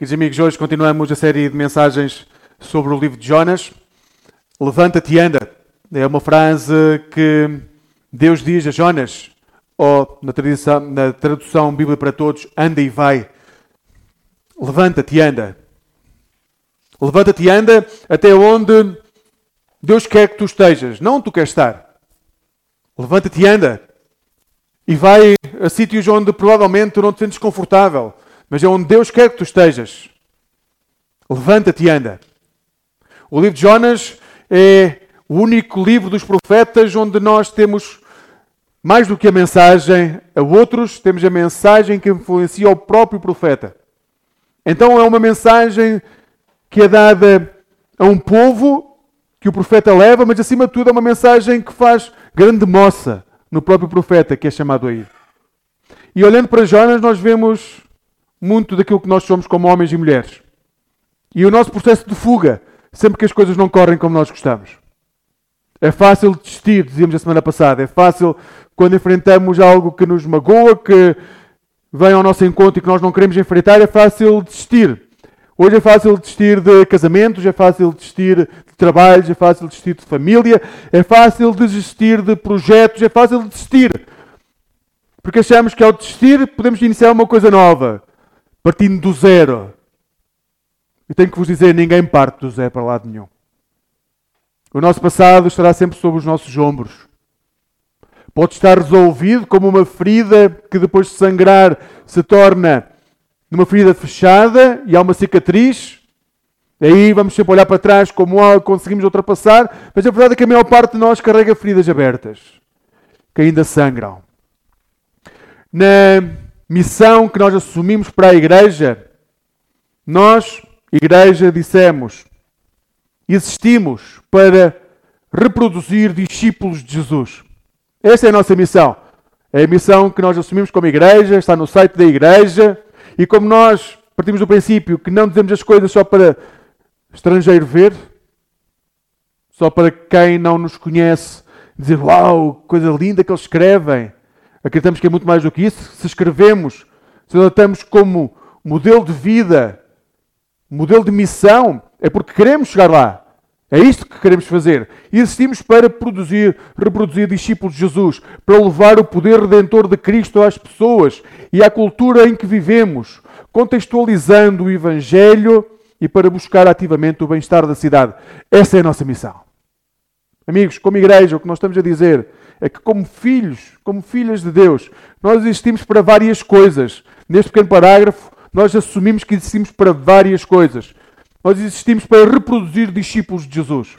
Queridos amigos, hoje continuamos a série de mensagens sobre o livro de Jonas. Levanta-te e anda. É uma frase que Deus diz a Jonas, ou na tradução, na tradução Bíblia para Todos, anda e vai. Levanta-te e anda. Levanta-te e anda até onde Deus quer que tu estejas, não onde tu queres estar. Levanta-te e anda. E vai a sítios onde provavelmente tu não te sentes confortável mas é onde Deus quer que tu estejas. Levanta-te e anda. O livro de Jonas é o único livro dos profetas onde nós temos mais do que a mensagem a outros, temos a mensagem que influencia o próprio profeta. Então é uma mensagem que é dada a um povo que o profeta leva, mas acima de tudo é uma mensagem que faz grande moça no próprio profeta que é chamado a ir. E olhando para Jonas, nós vemos muito daquilo que nós somos como homens e mulheres. E o nosso processo de fuga, sempre que as coisas não correm como nós gostamos. É fácil desistir, dizíamos a semana passada. É fácil quando enfrentamos algo que nos magoa, que vem ao nosso encontro e que nós não queremos enfrentar, é fácil desistir. Hoje é fácil desistir de casamentos, é fácil desistir de trabalhos, é fácil desistir de família, é fácil desistir de projetos, é fácil desistir. Porque achamos que ao desistir podemos iniciar uma coisa nova partindo do zero. E tenho que vos dizer: ninguém parte do zero para lado nenhum. O nosso passado estará sempre sobre os nossos ombros. Pode estar resolvido como uma ferida que depois de sangrar se torna numa ferida fechada e há uma cicatriz. Aí vamos sempre olhar para trás como conseguimos ultrapassar, mas a verdade é que a maior parte de nós carrega feridas abertas que ainda sangram. Na missão que nós assumimos para a igreja, nós, igreja, dissemos, existimos para reproduzir discípulos de Jesus. Essa é a nossa missão. É a missão que nós assumimos como igreja, está no site da igreja, e como nós partimos do princípio que não dizemos as coisas só para estrangeiro ver, só para quem não nos conhece dizer, uau, coisa linda que eles escrevem. Acreditamos que é muito mais do que isso. Se escrevemos, se adotamos como modelo de vida, modelo de missão, é porque queremos chegar lá. É isto que queremos fazer. E existimos para produzir, reproduzir discípulos de Jesus, para levar o poder redentor de Cristo às pessoas e à cultura em que vivemos, contextualizando o Evangelho e para buscar ativamente o bem-estar da cidade. Essa é a nossa missão. Amigos, como igreja, o que nós estamos a dizer é que, como filhos, como filhas de Deus, nós existimos para várias coisas. Neste pequeno parágrafo, nós assumimos que existimos para várias coisas. Nós existimos para reproduzir discípulos de Jesus.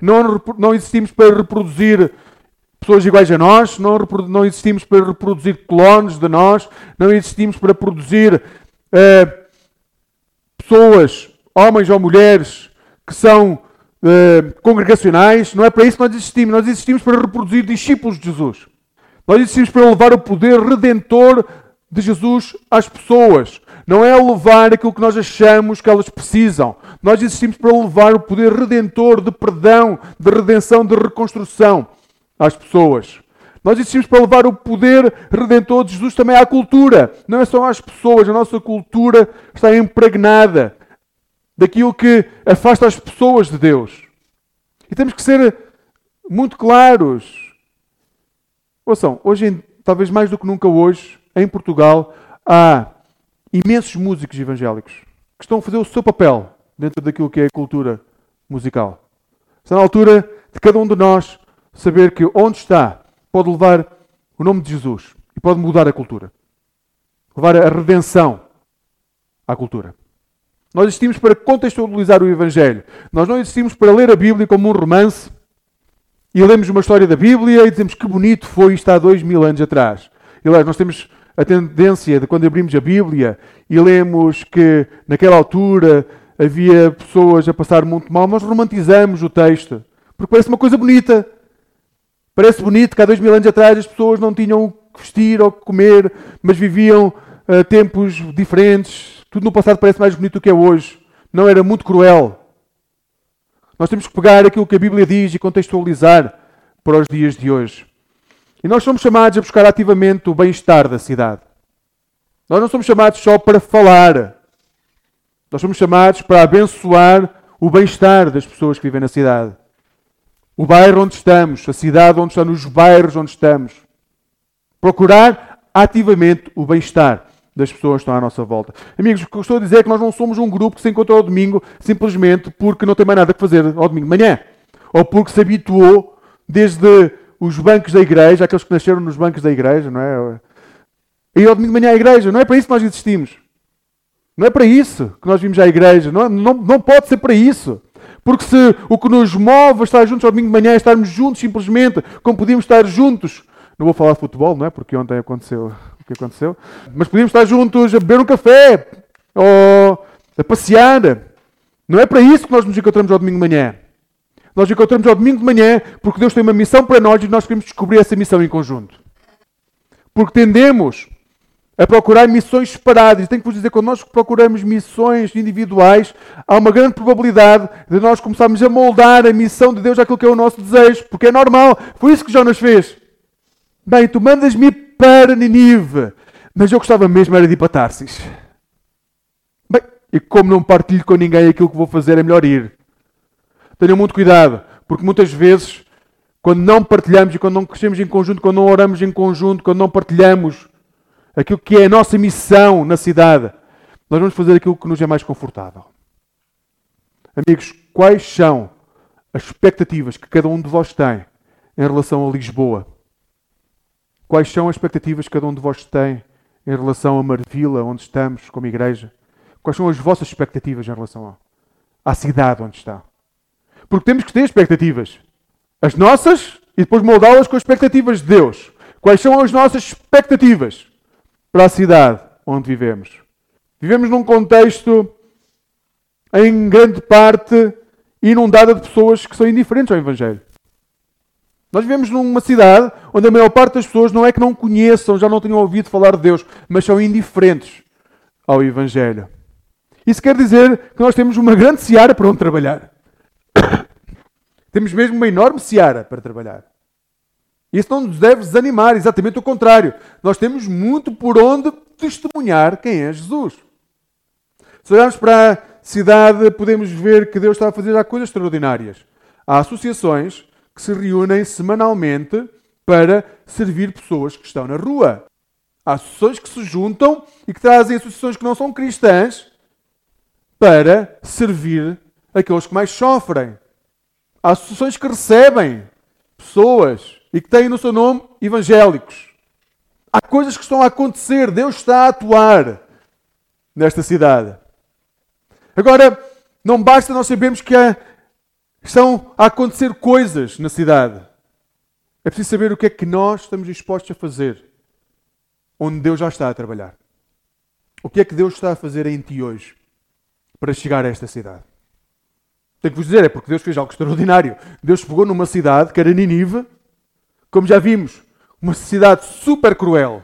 Não, não existimos para reproduzir pessoas iguais a nós, não, não existimos para reproduzir clones de nós, não existimos para produzir uh, pessoas, homens ou mulheres, que são uh, congregacionais, não é para isso que nós existimos. Nós existimos para reproduzir discípulos de Jesus. Nós existimos para levar o poder redentor de Jesus às pessoas. Não é levar aquilo que nós achamos que elas precisam. Nós existimos para levar o poder redentor de perdão, de redenção, de reconstrução às pessoas. Nós existimos para levar o poder redentor de Jesus também à cultura. Não é só às pessoas. A nossa cultura está impregnada daquilo que afasta as pessoas de Deus. E temos que ser muito claros. Ouçam, hoje, talvez mais do que nunca hoje, em Portugal, há imensos músicos evangélicos que estão a fazer o seu papel dentro daquilo que é a cultura musical. Está na altura de cada um de nós saber que onde está pode levar o nome de Jesus e pode mudar a cultura. Levar a redenção à cultura. Nós existimos para contextualizar o Evangelho. Nós não existimos para ler a Bíblia como um romance e lemos uma história da Bíblia e dizemos que bonito foi isto há dois mil anos atrás. E lá, nós temos a tendência de quando abrimos a Bíblia e lemos que naquela altura havia pessoas a passar muito mal, nós romantizamos o texto. Porque parece uma coisa bonita. Parece bonito que há dois mil anos atrás as pessoas não tinham que vestir ou que comer, mas viviam uh, tempos diferentes, tudo no passado parece mais bonito do que é hoje. Não era muito cruel. Nós temos que pegar aquilo que a Bíblia diz e contextualizar para os dias de hoje. E nós somos chamados a buscar ativamente o bem-estar da cidade. Nós não somos chamados só para falar. Nós somos chamados para abençoar o bem-estar das pessoas que vivem na cidade. O bairro onde estamos, a cidade onde estamos, os bairros onde estamos. Procurar ativamente o bem-estar das pessoas que estão à nossa volta. Amigos, o que eu estou a dizer é que nós não somos um grupo que se encontrou ao domingo simplesmente porque não tem mais nada a fazer ao domingo de manhã. Ou porque se habituou desde os bancos da igreja, aqueles que nasceram nos bancos da igreja, não é? E ao domingo de manhã à igreja. Não é para isso que nós existimos. Não é para isso que nós vimos à igreja. Não, não, não pode ser para isso. Porque se o que nos move a estar juntos ao domingo de manhã é estarmos juntos simplesmente, como podíamos estar juntos. Não vou falar de futebol, não é? Porque ontem aconteceu o que aconteceu. Mas podíamos estar juntos a beber um café ou a passear. Não é para isso que nós nos encontramos ao domingo de manhã. Nós nos encontramos ao domingo de manhã porque Deus tem uma missão para nós e nós queremos descobrir essa missão em conjunto. Porque tendemos a procurar missões separadas. Tenho que vos dizer, quando nós procuramos missões individuais, há uma grande probabilidade de nós começarmos a moldar a missão de Deus àquilo que é o nosso desejo, porque é normal. Foi isso que Jonas fez. Bem, tu mandas-me para Ninive, mas eu gostava mesmo era de ir para Tarsis. Bem, e como não partilho com ninguém aquilo que vou fazer, é melhor ir. Tenham muito cuidado, porque muitas vezes, quando não partilhamos e quando não crescemos em conjunto, quando não oramos em conjunto, quando não partilhamos aquilo que é a nossa missão na cidade, nós vamos fazer aquilo que nos é mais confortável. Amigos, quais são as expectativas que cada um de vós tem em relação a Lisboa? Quais são as expectativas que cada um de vós tem em relação a Marvila, onde estamos como igreja? Quais são as vossas expectativas em relação à cidade onde está? Porque temos que ter expectativas. As nossas e depois moldá-las com as expectativas de Deus. Quais são as nossas expectativas para a cidade onde vivemos? Vivemos num contexto, em grande parte, inundada de pessoas que são indiferentes ao Evangelho. Nós vivemos numa cidade onde a maior parte das pessoas não é que não conheçam, já não tenham ouvido falar de Deus, mas são indiferentes ao Evangelho. Isso quer dizer que nós temos uma grande seara para onde trabalhar. temos mesmo uma enorme seara para trabalhar. Isso não nos deve desanimar, exatamente o contrário. Nós temos muito por onde testemunhar quem é Jesus. Se olharmos para a cidade, podemos ver que Deus está a fazer já coisas extraordinárias. Há associações que se reúnem semanalmente para servir pessoas que estão na rua. Há associações que se juntam e que trazem associações que não são cristãs para servir aqueles que mais sofrem. Há associações que recebem pessoas e que têm no seu nome evangélicos. Há coisas que estão a acontecer, Deus está a atuar nesta cidade. Agora, não basta nós sabermos que há Estão a acontecer coisas na cidade. É preciso saber o que é que nós estamos dispostos a fazer onde Deus já está a trabalhar. O que é que Deus está a fazer em ti hoje para chegar a esta cidade? Tenho que vos dizer, é porque Deus fez algo extraordinário. Deus pegou numa cidade que era Ninive, como já vimos, uma cidade super cruel,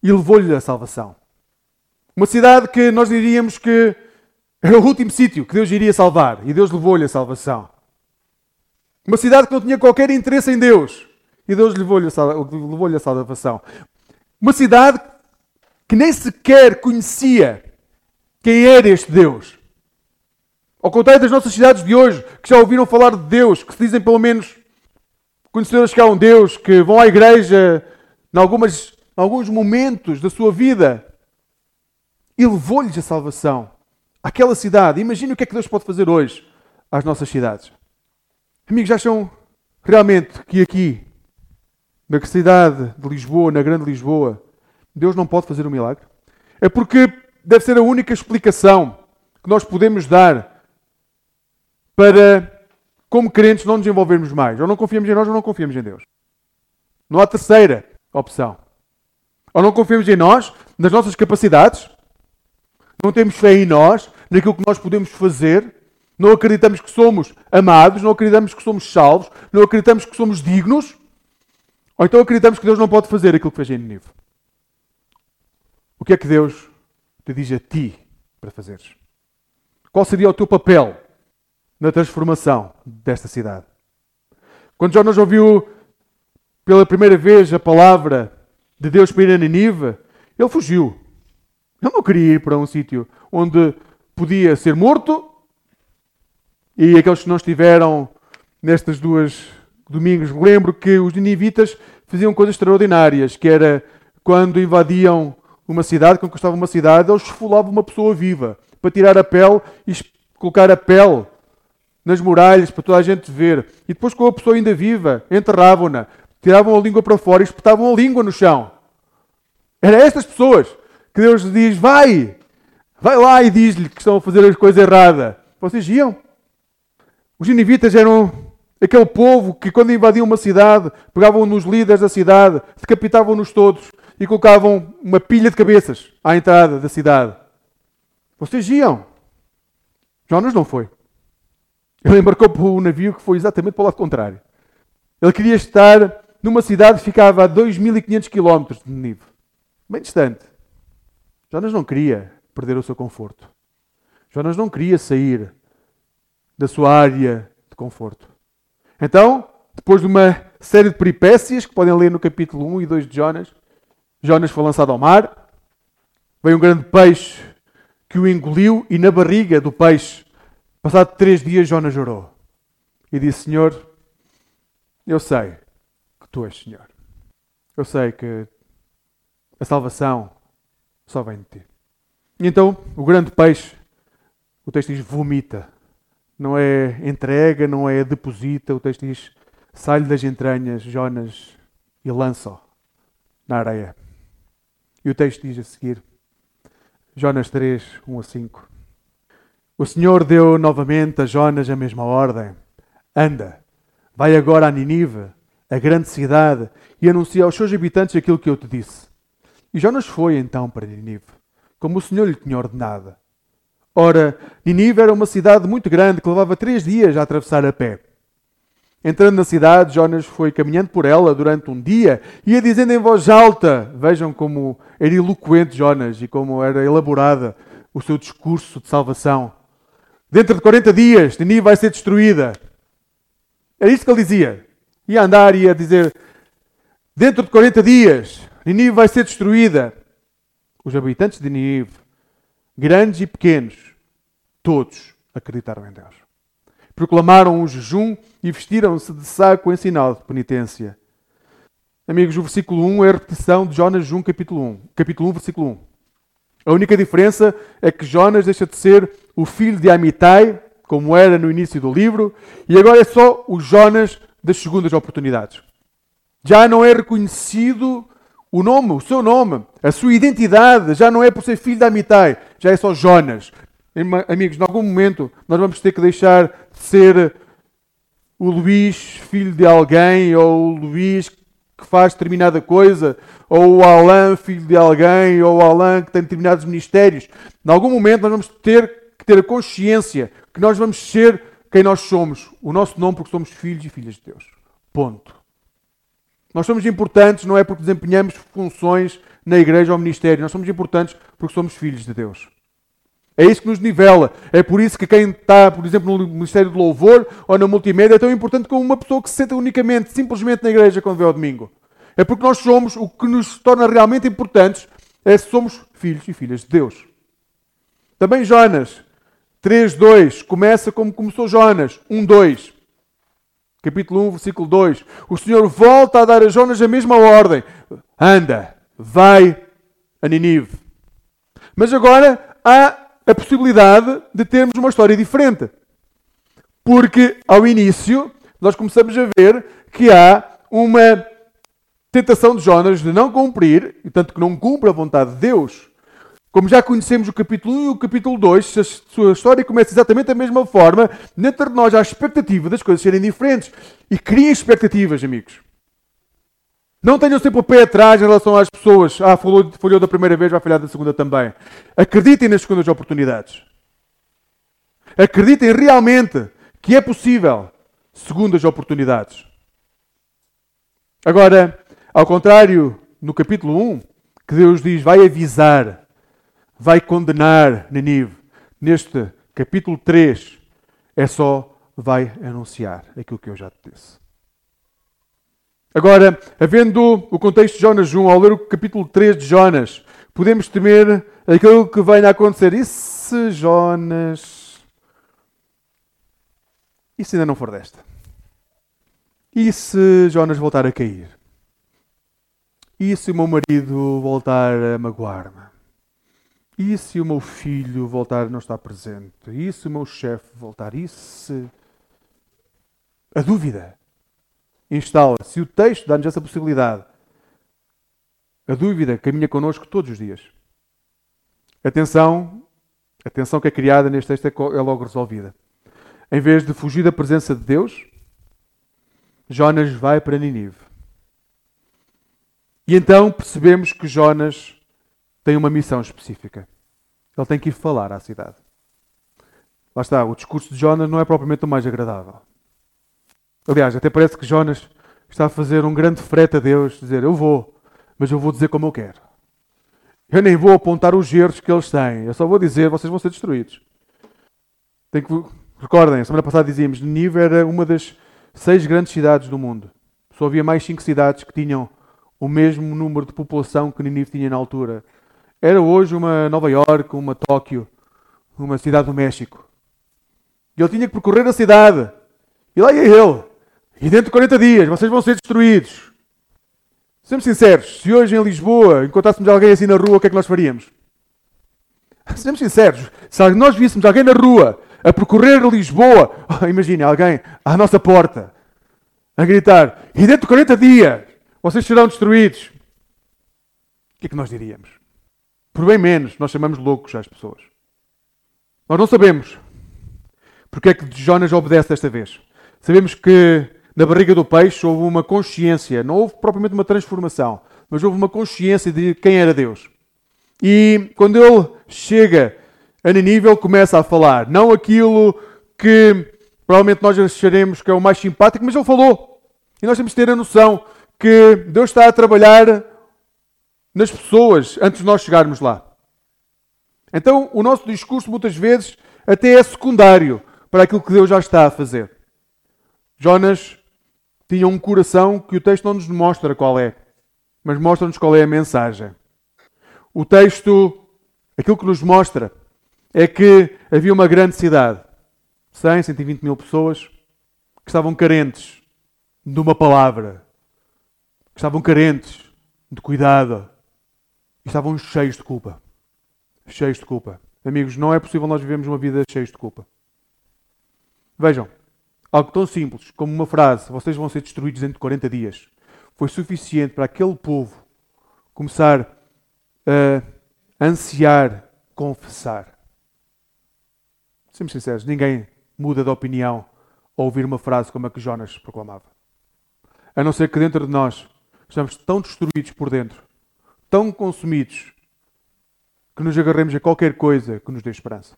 e levou-lhe a salvação. Uma cidade que nós diríamos que era o último sítio que Deus iria salvar, e Deus levou-lhe a salvação. Uma cidade que não tinha qualquer interesse em Deus. E Deus levou-lhe a a salvação. Uma cidade que nem sequer conhecia quem era este Deus. Ao contrário das nossas cidades de hoje, que já ouviram falar de Deus, que se dizem pelo menos conhecedoras que há um Deus, que vão à igreja em, algumas, em alguns momentos da sua vida, e levou-lhes a salvação. Aquela cidade. Imagine o que é que Deus pode fazer hoje às nossas cidades. Amigos, acham realmente que aqui, na cidade de Lisboa, na grande Lisboa, Deus não pode fazer um milagre? É porque deve ser a única explicação que nós podemos dar para, como crentes, não nos envolvermos mais. Ou não confiamos em nós ou não confiamos em Deus. Não há terceira opção. Ou não confiamos em nós, nas nossas capacidades, não temos fé em nós, naquilo que nós podemos fazer, não acreditamos que somos amados, não acreditamos que somos salvos, não acreditamos que somos dignos, ou então acreditamos que Deus não pode fazer aquilo que fez em Nínive. O que é que Deus te diz a ti para fazeres? Qual seria o teu papel na transformação desta cidade? Quando Jonas ouviu pela primeira vez a palavra de Deus para ir a Nínive, ele fugiu. Ele não queria ir para um sítio onde podia ser morto. E aqueles que não estiveram nestas duas domingos, lembro que os ninivitas faziam coisas extraordinárias, que era quando invadiam uma cidade, conquistavam uma cidade, eles esfolavam uma pessoa viva para tirar a pele e colocar a pele nas muralhas para toda a gente ver. E depois, com a pessoa ainda viva, enterravam-na, tiravam a língua para fora e espetavam a língua no chão. Era estas pessoas que Deus diz: vai, vai lá e diz-lhe que estão a fazer as coisas erradas. Vocês iam? Os ninivitas eram aquele povo que, quando invadiam uma cidade, pegavam nos líderes da cidade, decapitavam-nos todos e colocavam uma pilha de cabeças à entrada da cidade. Vocês iam? Jonas não foi. Ele embarcou para o navio que foi exatamente para o lado contrário. Ele queria estar numa cidade que ficava a 2.500 quilómetros de Nínive, bem distante. Jonas não queria perder o seu conforto. Jonas não queria sair da sua área de conforto. Então, depois de uma série de peripécias que podem ler no capítulo 1 e 2 de Jonas, Jonas foi lançado ao mar, veio um grande peixe que o engoliu e na barriga do peixe, passado três dias, Jonas chorou e disse: Senhor, eu sei que tu és Senhor. Eu sei que a salvação só vem de ti. E então o grande peixe, o texto diz, vomita. Não é entrega, não é deposita. O texto diz, sai-lhe das entranhas, Jonas, e lança-o na areia. E o texto diz a seguir, Jonas 3, 1 a 5. O Senhor deu novamente a Jonas a mesma ordem. Anda, vai agora a Ninive, a grande cidade, e anuncia aos seus habitantes aquilo que eu te disse. E Jonas foi então para Ninive, como o Senhor lhe tinha ordenado. Ora, Ninive era uma cidade muito grande que levava três dias a atravessar a pé. Entrando na cidade, Jonas foi caminhando por ela durante um dia e ia dizendo em voz alta: Vejam como era eloquente Jonas e como era elaborada o seu discurso de salvação. Dentro de 40 dias, Ninive vai ser destruída. Era isso que ele dizia. Ia andar e ia dizer: Dentro de 40 dias, Ninive vai ser destruída. Os habitantes de Ninive, grandes e pequenos, todos acreditaram em Deus proclamaram um jejum e vestiram-se de saco em sinal de penitência. Amigos, o versículo 1 é a repetição de Jonas 1, capítulo 1. Capítulo 1, versículo 1. A única diferença é que Jonas deixa de ser o filho de Amitai, como era no início do livro, e agora é só o Jonas das segundas oportunidades. Já não é reconhecido o nome, o seu nome, a sua identidade, já não é por ser filho de Amitai, já é só Jonas. Amigos, em algum momento nós vamos ter que deixar de ser o Luís, filho de alguém, ou o Luís que faz determinada coisa, ou o Alain, filho de alguém, ou o Alain que tem determinados ministérios. Em algum momento nós vamos ter que ter a consciência que nós vamos ser quem nós somos, o nosso nome, porque somos filhos e filhas de Deus. Ponto. Nós somos importantes não é porque desempenhamos funções na igreja ou ministério, nós somos importantes porque somos filhos de Deus. É isso que nos nivela. É por isso que quem está, por exemplo, no Ministério de Louvor ou na multimédia é tão importante como uma pessoa que se senta unicamente, simplesmente na igreja quando vê ao domingo. É porque nós somos, o que nos torna realmente importantes é se somos filhos e filhas de Deus. Também Jonas 3.2 começa como começou Jonas 1.2. Capítulo 1, versículo 2. O Senhor volta a dar a Jonas a mesma ordem. Anda, vai a Ninive. Mas agora há a possibilidade de termos uma história diferente. Porque ao início nós começamos a ver que há uma tentação de Jonas de não cumprir, e tanto que não cumpre a vontade de Deus. Como já conhecemos o capítulo 1 e o capítulo 2, se a sua história começa exatamente da mesma forma, dentro de nós há a expectativa das coisas serem diferentes. E cria expectativas, amigos. Não tenham sempre o pé atrás em relação às pessoas. Ah, falhou, falhou da primeira vez, vai falhar da segunda também. Acreditem nas segundas oportunidades. Acreditem realmente que é possível segundas oportunidades. Agora, ao contrário, no capítulo 1, que Deus diz vai avisar, vai condenar Ninive. Neste capítulo 3, é só vai anunciar aquilo que eu já te disse. Agora, havendo o contexto de Jonas 1, ao ler o capítulo 3 de Jonas, podemos temer aquilo que venha a acontecer. E se Jonas. E se ainda não for desta? E se Jonas voltar a cair? E se o meu marido voltar a magoar-me? E se o meu filho voltar a não estar presente? E se o meu chefe voltar? E se. A dúvida instala-se. O texto dá-nos essa possibilidade. A dúvida caminha connosco todos os dias. A tensão, a tensão que é criada neste texto é, é logo resolvida. Em vez de fugir da presença de Deus, Jonas vai para Ninive. E então percebemos que Jonas tem uma missão específica. Ele tem que ir falar à cidade. Lá está, o discurso de Jonas não é propriamente o mais agradável. Aliás, até parece que Jonas está a fazer um grande frete a Deus, dizer: Eu vou, mas eu vou dizer como eu quero. Eu nem vou apontar os erros que eles têm, eu só vou dizer: vocês vão ser destruídos. Tem que... Recordem, semana passada dizíamos: Nínive era uma das seis grandes cidades do mundo. Só havia mais cinco cidades que tinham o mesmo número de população que Ninive tinha na altura. Era hoje uma Nova York, uma Tóquio, uma cidade do México. E ele tinha que percorrer a cidade. E lá ia ele. E dentro de 40 dias vocês vão ser destruídos. Sejamos sinceros, se hoje em Lisboa encontrássemos alguém assim na rua, o que é que nós faríamos? Sejamos sinceros, se nós víssemos alguém na rua a percorrer Lisboa, oh, imagine alguém à nossa porta a gritar: e dentro de 40 dias vocês serão destruídos. O que é que nós diríamos? Por bem menos, nós chamamos loucos às pessoas. Nós não sabemos porque é que Jonas obedece desta vez. Sabemos que na barriga do peixe houve uma consciência, não houve propriamente uma transformação, mas houve uma consciência de quem era Deus. E quando ele chega a Nínive, ele começa a falar, não aquilo que provavelmente nós acharemos que é o mais simpático, mas ele falou. E nós temos que ter a noção que Deus está a trabalhar nas pessoas antes de nós chegarmos lá. Então, o nosso discurso muitas vezes até é secundário para aquilo que Deus já está a fazer. Jonas tinha um coração que o texto não nos mostra qual é, mas mostra-nos qual é a mensagem. O texto, aquilo que nos mostra, é que havia uma grande cidade, 100, 120 mil pessoas, que estavam carentes de uma palavra, que estavam carentes de cuidado estavam cheios de culpa. Cheios de culpa. Amigos, não é possível nós vivemos uma vida cheia de culpa. Vejam, Algo tão simples como uma frase, vocês vão ser destruídos dentro de 40 dias, foi suficiente para aquele povo começar a ansiar confessar. Sejamos sinceros, ninguém muda de opinião ao ouvir uma frase como a que Jonas proclamava. A não ser que dentro de nós estamos tão destruídos por dentro, tão consumidos, que nos agarremos a qualquer coisa que nos dê esperança.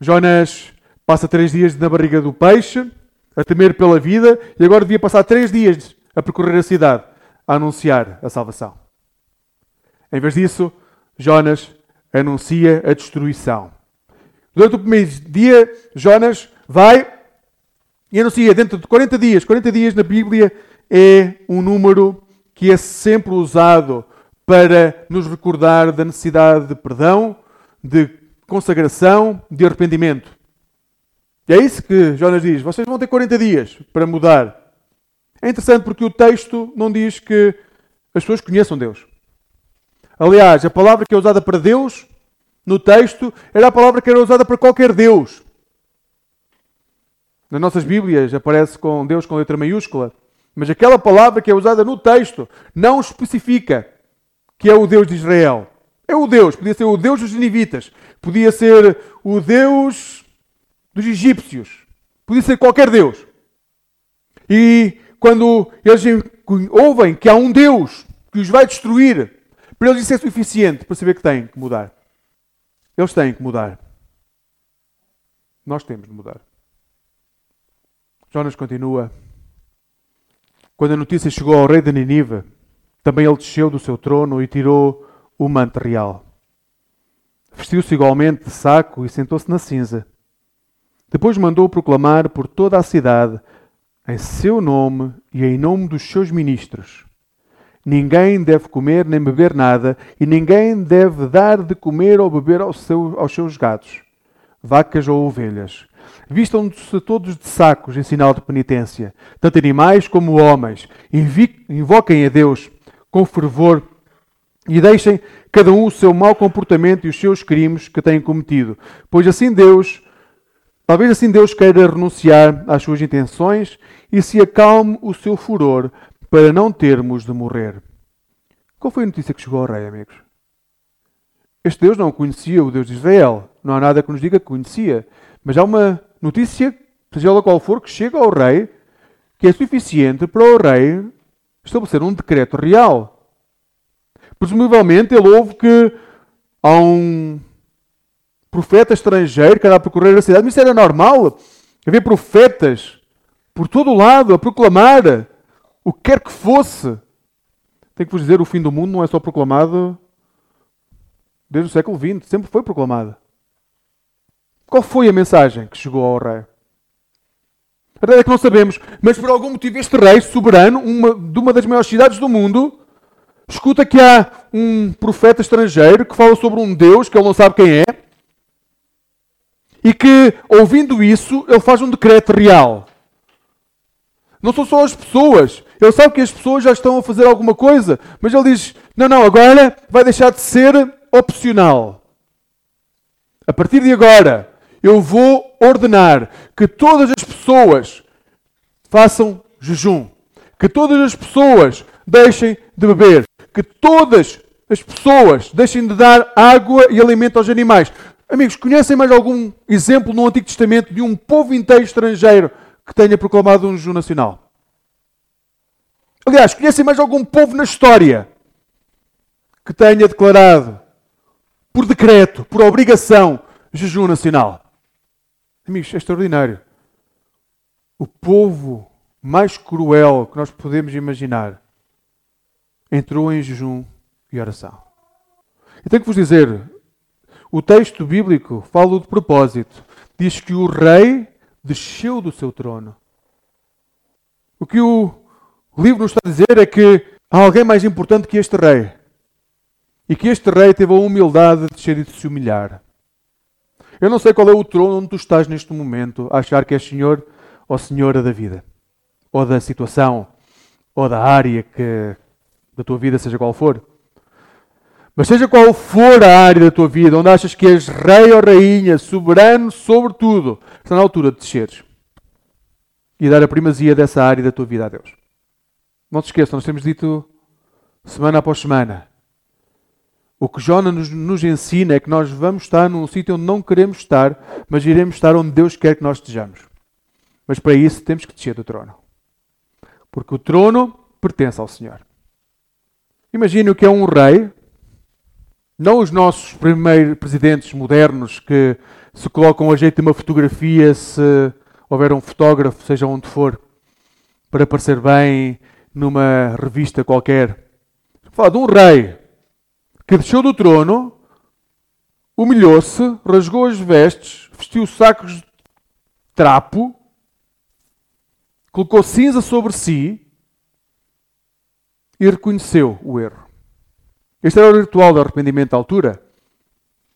Jonas Passa três dias na barriga do peixe, a temer pela vida, e agora devia passar três dias a percorrer a cidade, a anunciar a salvação. Em vez disso, Jonas anuncia a destruição. Durante o primeiro dia, Jonas vai e anuncia dentro de 40 dias. 40 dias na Bíblia é um número que é sempre usado para nos recordar da necessidade de perdão, de consagração, de arrependimento. E é isso que Jonas diz: vocês vão ter 40 dias para mudar. É interessante porque o texto não diz que as pessoas conheçam Deus. Aliás, a palavra que é usada para Deus no texto era a palavra que era usada para qualquer Deus. Nas nossas Bíblias aparece com Deus com letra maiúscula, mas aquela palavra que é usada no texto não especifica que é o Deus de Israel. É o Deus, podia ser o Deus dos ninivitas, podia ser o Deus dos egípcios. Podia ser qualquer Deus. E quando eles ouvem que há um Deus que os vai destruir, para eles isso é suficiente para saber que têm que mudar. Eles têm que mudar. Nós temos de mudar. Jonas continua. Quando a notícia chegou ao rei de Ninive, também ele desceu do seu trono e tirou o manto real. Vestiu-se igualmente de saco e sentou-se na cinza. Depois mandou proclamar por toda a cidade, em seu nome e em nome dos seus ministros. Ninguém deve comer nem beber nada, e ninguém deve dar de comer ou beber aos seus, aos seus gados, vacas ou ovelhas. Vistam-se todos de sacos em sinal de penitência, tanto animais como homens. Invoquem a Deus com fervor e deixem cada um o seu mau comportamento e os seus crimes que têm cometido, pois assim Deus, talvez assim Deus queira renunciar às suas intenções e se acalme o seu furor para não termos de morrer. Qual foi a notícia que chegou ao rei, amigos? Este Deus não conhecia o Deus de Israel. Não há nada que nos diga que conhecia. Mas há uma notícia, seja ela qual for, que chega ao rei, que é suficiente para o rei estabelecer um decreto real. Presumivelmente ele ouve que há um profeta estrangeiro que anda a percorrer a cidade. Mas isso era normal. Havia profetas por todo o lado a proclamar o que quer que fosse. Tenho que vos dizer, o fim do mundo não é só proclamado desde o século XX, sempre foi proclamado. Qual foi a mensagem que chegou ao rei? A verdade é que não sabemos, mas por algum motivo este rei soberano, uma, de uma das maiores cidades do mundo, escuta que há um profeta estrangeiro que fala sobre um Deus que ele não sabe quem é, e que, ouvindo isso, ele faz um decreto real. Não são só as pessoas. Ele sabe que as pessoas já estão a fazer alguma coisa, mas ele diz: não, não, agora vai deixar de ser opcional. A partir de agora, eu vou ordenar que todas as pessoas façam jejum, que todas as pessoas deixem de beber, que todas as pessoas deixem de dar água e alimento aos animais. Amigos, conhecem mais algum exemplo no Antigo Testamento de um povo inteiro estrangeiro que tenha proclamado um jejum nacional? Aliás, conhecem mais algum povo na história que tenha declarado por decreto, por obrigação, jejum nacional? Amigos, é extraordinário. O povo mais cruel que nós podemos imaginar entrou em jejum e oração. E tenho que vos dizer, o texto bíblico fala de propósito. Diz que o rei desceu do seu trono. O que o livro nos está a dizer é que há alguém mais importante que este rei. E que este rei teve a humildade de descer e de se humilhar. Eu não sei qual é o trono onde tu estás neste momento, a achar que és senhor ou senhora da vida, ou da situação, ou da área que da tua vida, seja qual for. Mas seja qual for a área da tua vida, onde achas que és rei ou rainha, soberano sobre tudo, está na altura de desceres e dar a primazia dessa área da tua vida a Deus. Não te esqueças, nós temos dito semana após semana. O que Jonas nos, nos, ensina é que nós vamos estar num sítio onde não queremos estar, mas iremos estar onde Deus quer que nós estejamos. Mas para isso temos que descer do trono. Porque o trono pertence ao Senhor. Imagine o que é um rei não os nossos primeiros presidentes modernos que se colocam a jeito de uma fotografia se houver um fotógrafo, seja onde for, para parecer bem numa revista qualquer. Fala de um rei que desceu do trono, humilhou-se, rasgou as vestes, vestiu sacos de trapo, colocou cinza sobre si e reconheceu o erro. Este era o ritual do arrependimento à altura.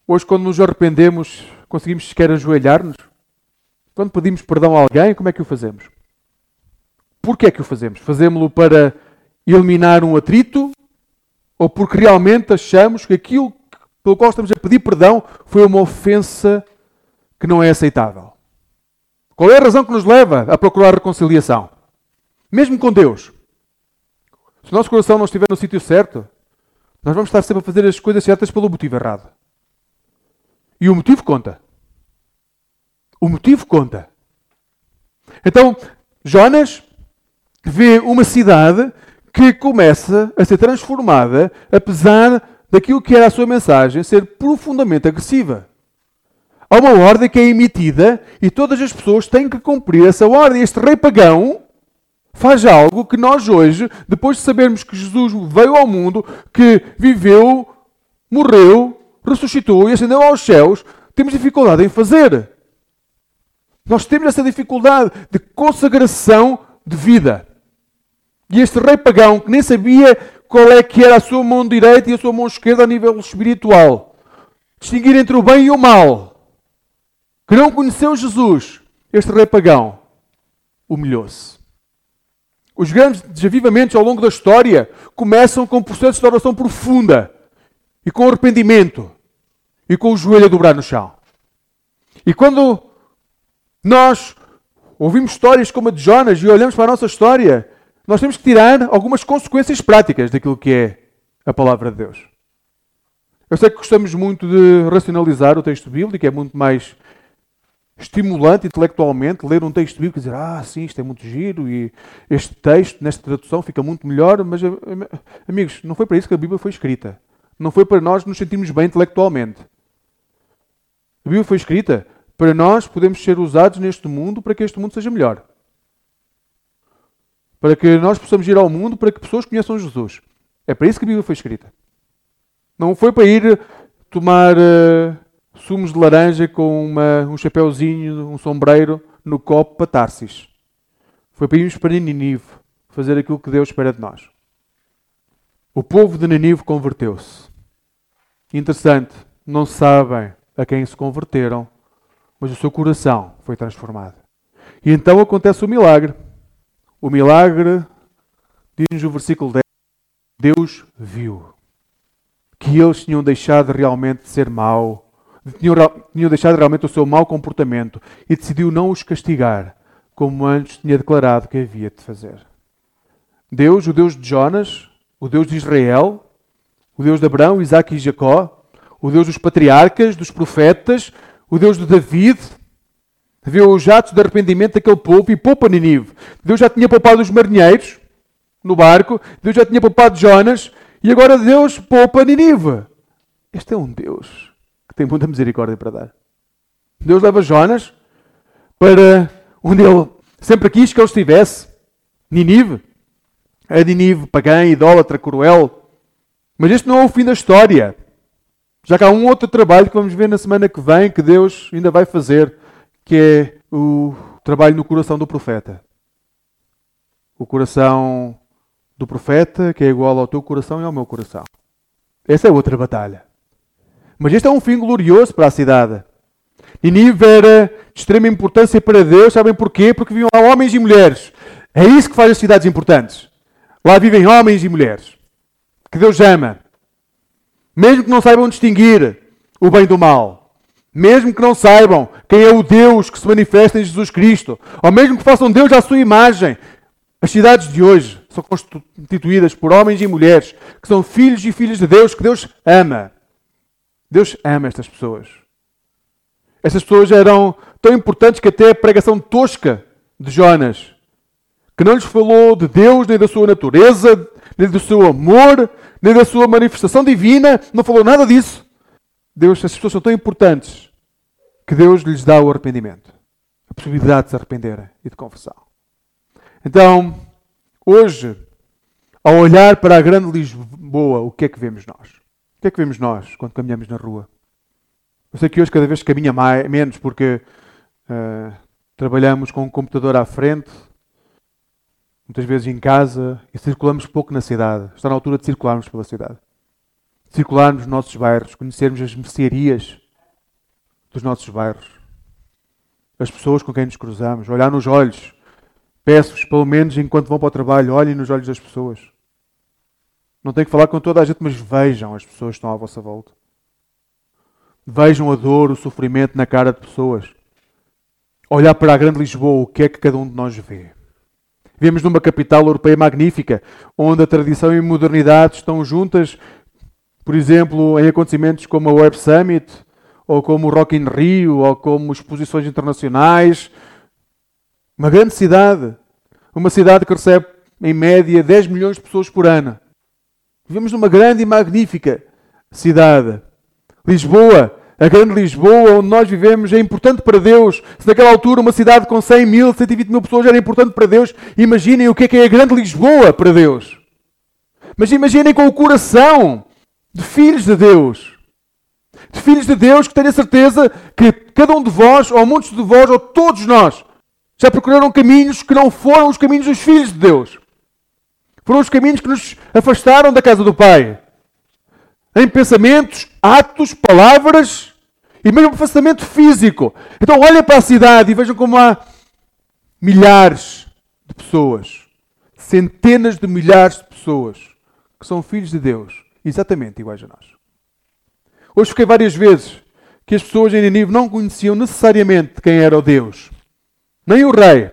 Hoje, quando nos arrependemos, conseguimos sequer ajoelhar-nos? Quando pedimos perdão a alguém, como é que o fazemos? Por que é que o fazemos? Fazemos-lo para eliminar um atrito? Ou porque realmente achamos que aquilo pelo qual estamos a pedir perdão foi uma ofensa que não é aceitável? Qual é a razão que nos leva a procurar reconciliação? Mesmo com Deus. Se o nosso coração não estiver no sítio certo, nós vamos estar sempre a fazer as coisas certas pelo motivo errado. E o motivo conta. O motivo conta. Então, Jonas vê uma cidade que começa a ser transformada, apesar daquilo que era a sua mensagem ser profundamente agressiva. Há uma ordem que é emitida e todas as pessoas têm que cumprir essa ordem. Este rei pagão faz algo que nós hoje, depois de sabermos que Jesus veio ao mundo, que viveu, morreu, ressuscitou e ascendeu aos céus, temos dificuldade em fazer. Nós temos essa dificuldade de consagração de vida. E este rei pagão, que nem sabia qual é que era a sua mão direita e a sua mão esquerda a nível espiritual. Distinguir entre o bem e o mal. Que não conheceu Jesus, este rei pagão, humilhou-se. Os grandes desavivamentos ao longo da história começam com um processo de oração profunda e com arrependimento e com o joelho a dobrar no chão. E quando nós ouvimos histórias como a de Jonas e olhamos para a nossa história, nós temos que tirar algumas consequências práticas daquilo que é a palavra de Deus. Eu sei que gostamos muito de racionalizar o texto bíblico, é muito mais estimulante intelectualmente ler um texto bíblico e dizer, ah, sim, isto é muito giro e este texto, nesta tradução, fica muito melhor, mas, eh, amigos, não foi para isso que a Bíblia foi escrita. Não foi para nós nos sentirmos bem intelectualmente. A Bíblia foi escrita para nós podermos ser usados neste mundo para que este mundo seja melhor. Para que nós possamos ir ao mundo para que pessoas conheçam Jesus. É para isso que a Bíblia foi escrita. Não foi para ir tomar uh, sumos de laranja com uma, um chapéuzinho, um sombreiro no copo para Tarsis. Foi para irmos para Ninive fazer aquilo que Deus espera de nós. O povo de Ninive converteu-se. Interessante, não sabem a quem se converteram, mas o seu coração foi transformado. E então acontece o milagre. O milagre, diz-nos o versículo 10, Deus viu que eles tinham deixado realmente de ser mau, tinham, tinham deixado realmente o seu mau comportamento e decidiu não os castigar, como antes tinha declarado que havia de fazer. Deus, o Deus de Jonas, o Deus de Israel, o Deus de Abraão, Isaac e Jacó, o Deus dos patriarcas, dos profetas, o Deus de David, vê os atos de arrependimento daquele povo e poupa Ninive. Deus já tinha poupado os marinheiros no barco, Deus já tinha poupado Jonas e agora Deus poupa Ninive. Este é um Deus que tem muita misericórdia para dar. Deus leva Jonas para onde ele sempre quis que ele estivesse, Ninive. A Ninive pagã, idólatra, cruel. Mas este não é o fim da história. Já que há um outro trabalho que vamos ver na semana que vem, que Deus ainda vai fazer, que é o trabalho no coração do profeta. O coração do profeta, que é igual ao teu coração e ao meu coração. Essa é outra batalha. Mas este é um fim glorioso para a cidade. Ninive era de extrema importância para Deus, sabem porquê? Porque viviam lá homens e mulheres. É isso que faz as cidades importantes. Lá vivem homens e mulheres que Deus ama, mesmo que não saibam distinguir o bem do mal, mesmo que não saibam quem é o Deus que se manifesta em Jesus Cristo, ou mesmo que façam Deus à sua imagem, as cidades de hoje são constituídas por homens e mulheres que são filhos e filhas de Deus, que Deus ama. Deus ama estas pessoas. Estas pessoas eram tão importantes que até a pregação tosca de Jonas, que não lhes falou de Deus, nem da sua natureza, nem do seu amor, nem da sua manifestação divina, não falou nada disso. Deus, essas pessoas são tão importantes que Deus lhes dá o arrependimento, a possibilidade de se arrependerem e de conversão. Então, hoje, ao olhar para a grande Lisboa, o que é que vemos nós? O que é que vemos nós quando caminhamos na rua? Eu sei que hoje cada vez caminha mais, menos porque uh, trabalhamos com um computador à frente, muitas vezes em casa, e circulamos pouco na cidade. Está na altura de circularmos pela cidade. Circularmos nos nossos bairros, conhecermos as mercearias dos nossos bairros, as pessoas com quem nos cruzamos, olhar nos olhos. Peço-vos, pelo menos enquanto vão para o trabalho, olhem nos olhos das pessoas. Não tenho que falar com toda a gente, mas vejam as pessoas que estão à vossa volta. Vejam a dor, o sofrimento na cara de pessoas. Olhar para a grande Lisboa, o que é que cada um de nós vê? Vivemos numa capital europeia magnífica, onde a tradição e a modernidade estão juntas, por exemplo, em acontecimentos como a Web Summit, ou como Rock in Rio, ou como exposições internacionais. Uma grande cidade. Uma cidade que recebe, em média, 10 milhões de pessoas por ano. Vivemos numa grande e magnífica cidade. Lisboa a grande Lisboa, onde nós vivemos, é importante para Deus. Se naquela altura uma cidade com 100 mil, 120 mil pessoas era importante para Deus, imaginem o que é que é a grande Lisboa para Deus. Mas imaginem com o coração de filhos de Deus. De filhos de Deus que tenho a certeza que cada um de vós, ou muitos de vós, ou todos nós, já procuraram caminhos que não foram os caminhos dos filhos de Deus. Foram os caminhos que nos afastaram da casa do Pai. Em pensamentos, atos, palavras e mesmo afastamento físico. Então olhem para a cidade e vejam como há milhares de pessoas, centenas de milhares de pessoas que são filhos de Deus, exatamente iguais a nós. Hoje fiquei várias vezes que as pessoas em Nínive não conheciam necessariamente quem era o Deus, nem o rei.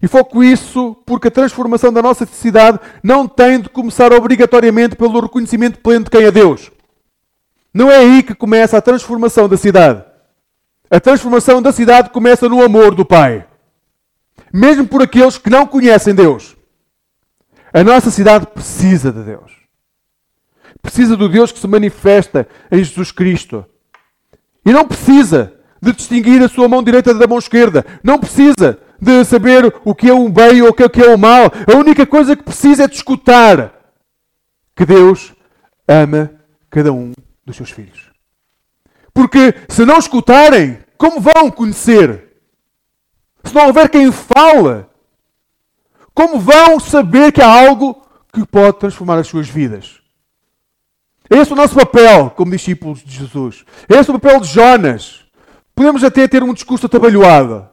E foco isso porque a transformação da nossa cidade não tem de começar obrigatoriamente pelo reconhecimento pleno de quem é Deus. Não é aí que começa a transformação da cidade. A transformação da cidade começa no amor do Pai. Mesmo por aqueles que não conhecem Deus. A nossa cidade precisa de Deus. Precisa do Deus que se manifesta em Jesus Cristo. E não precisa de distinguir a sua mão direita da mão esquerda. Não precisa de saber o que é o bem ou o que é o mal. A única coisa que precisa é de escutar que Deus ama cada um dos seus filhos. Porque se não escutarem, como vão conhecer? Se não houver quem fale, como vão saber que há algo que pode transformar as suas vidas? Esse é o nosso papel como discípulos de Jesus. Esse é o papel de Jonas. Podemos até ter um discurso atabalhoado,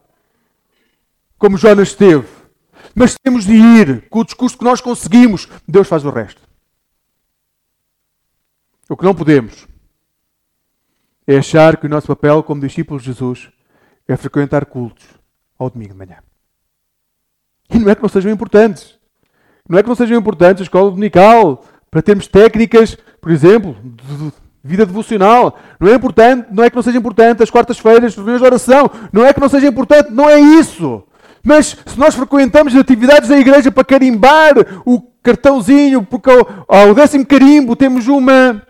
como Jonas teve. Mas temos de ir com o discurso que nós conseguimos. Deus faz o resto. O que não podemos é achar que o nosso papel como discípulos de Jesus é frequentar cultos ao domingo de manhã. E não é que não sejam importantes. Não é que não sejam importantes a escola dominical, para termos técnicas, por exemplo, de vida devocional. Não é importante, não é que não seja importante as quartas-feiras, as reuniões de oração. Não é que não seja importante, não é isso. Mas se nós frequentamos atividades da igreja para carimbar o cartãozinho, porque ao, ao décimo carimbo temos uma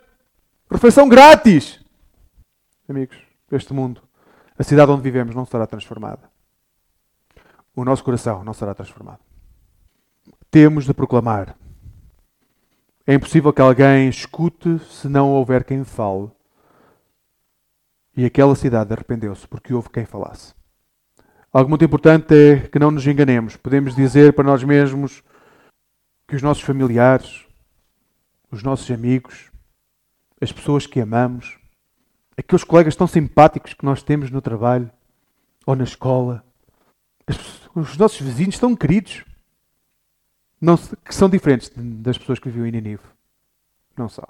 refeição grátis. Amigos, este mundo, a cidade onde vivemos não será transformada. O nosso coração não será transformado. Temos de proclamar. É impossível que alguém escute se não houver quem fale. E aquela cidade arrependeu-se porque houve quem falasse. Algo muito importante é que não nos enganemos. Podemos dizer para nós mesmos que os nossos familiares, os nossos amigos, as pessoas que amamos, aqueles colegas tão simpáticos que nós temos no trabalho ou na escola, os nossos vizinhos tão queridos, não, que são diferentes das pessoas que viviam em Ninive. Não são.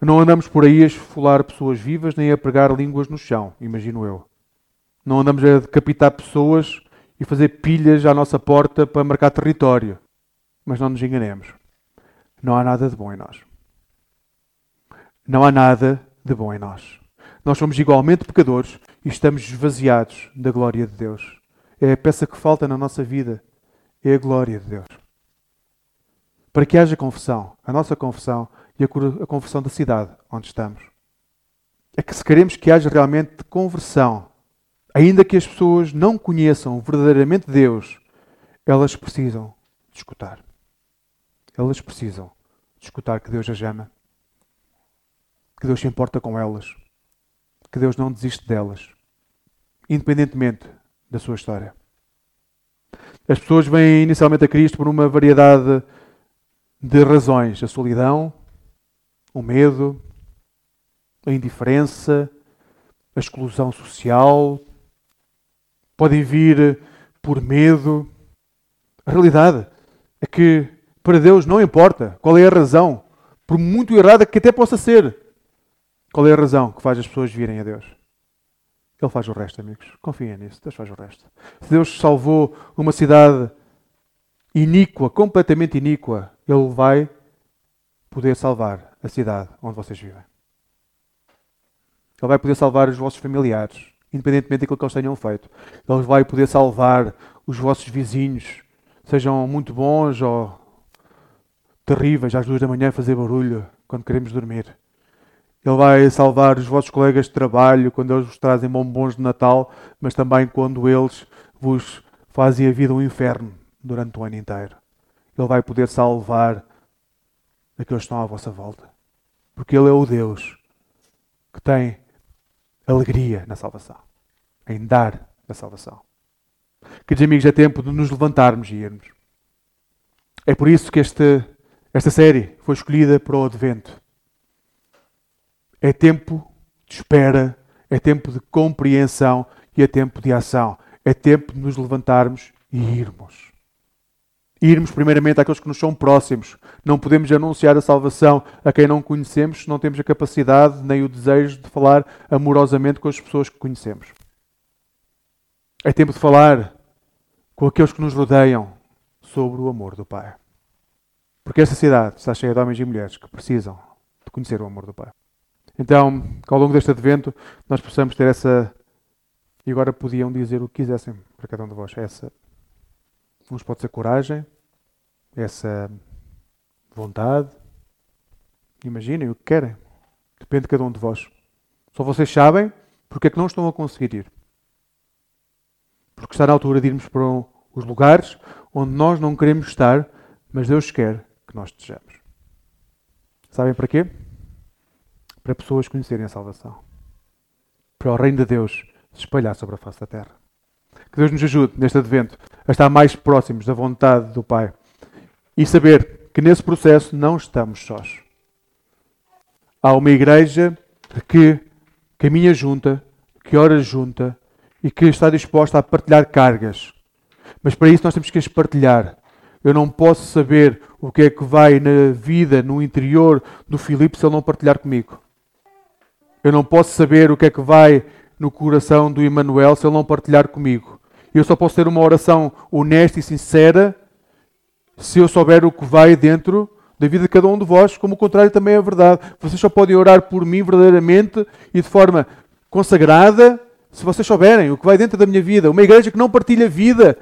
Não andamos por aí a esfolar pessoas vivas nem a pregar línguas no chão, imagino eu. Não andamos a decapitar pessoas e fazer pilhas à nossa porta para marcar território. Mas não nos enganemos. Não há nada de bom em nós. Não há nada de bom em nós. Nós somos igualmente pecadores e estamos esvaziados da glória de Deus. É a peça que falta na nossa vida. É a glória de Deus. Para que haja confissão, a nossa confissão e a confissão da cidade onde estamos. É que se queremos que haja realmente conversão, ainda que as pessoas não conheçam verdadeiramente Deus, elas precisam de escutar. Elas precisam de escutar que Deus as ama que Deus se importa com elas, que Deus não desiste delas, independentemente da sua história. As pessoas vêm inicialmente a Cristo por uma variedade de razões: a solidão, o medo, a indiferença, a exclusão social. Podem vir por medo. A realidade é que para Deus não importa qual é a razão, por muito errada que até possa ser. Qual é a razão que faz as pessoas virem a Deus? Ele faz o resto, amigos. Confiem nisso. Deus faz o resto. Se Deus salvou uma cidade iníqua, completamente iníqua, Ele vai poder salvar a cidade onde vocês vivem. Ele vai poder salvar os vossos familiares, independentemente daquilo que eles tenham feito. Ele vai poder salvar os vossos vizinhos, sejam muito bons ou terríveis, às duas da manhã fazer barulho quando queremos dormir. Ele vai salvar os vossos colegas de trabalho quando eles vos trazem bombons de Natal, mas também quando eles vos fazem a vida um inferno durante o ano inteiro. Ele vai poder salvar aqueles que estão à vossa volta. Porque Ele é o Deus que tem alegria na salvação, em dar a salvação. Queridos amigos, é tempo de nos levantarmos e irmos. É por isso que este, esta série foi escolhida para o Advento. É tempo de espera, é tempo de compreensão e é tempo de ação. É tempo de nos levantarmos e irmos. Irmos primeiramente àqueles que nos são próximos. Não podemos anunciar a salvação a quem não conhecemos se não temos a capacidade nem o desejo de falar amorosamente com as pessoas que conhecemos. É tempo de falar com aqueles que nos rodeiam sobre o amor do Pai. Porque esta cidade está cheia de homens e mulheres que precisam de conhecer o amor do Pai. Então, ao longo deste advento, nós possamos ter essa. E agora podiam dizer o que quisessem para cada um de vós. Essa. Uns pode ser coragem, essa vontade. Imaginem o que querem. Depende de cada um de vós. Só vocês sabem porque é que não estão a conseguir ir. Porque está na altura de irmos para os lugares onde nós não queremos estar, mas Deus quer que nós estejamos. Sabem para quê? Para pessoas conhecerem a salvação. Para o reino de Deus se espalhar sobre a face da terra. Que Deus nos ajude neste advento a estar mais próximos da vontade do Pai e saber que nesse processo não estamos sós. Há uma igreja que caminha junta, que ora junta e que está disposta a partilhar cargas. Mas para isso nós temos que as partilhar. Eu não posso saber o que é que vai na vida, no interior do Filipe, se ele não partilhar comigo. Eu não posso saber o que é que vai no coração do Emanuel se ele não partilhar comigo. Eu só posso ter uma oração honesta e sincera se eu souber o que vai dentro da vida de cada um de vós, como o contrário também é verdade. Vocês só podem orar por mim verdadeiramente e de forma consagrada se vocês souberem o que vai dentro da minha vida. Uma igreja que não partilha vida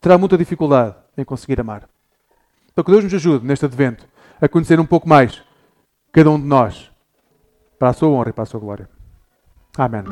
terá muita dificuldade em conseguir amar. Então que Deus nos ajude neste advento a conhecer um pouco mais cada um de nós para sua honra e para sua glória. Amém.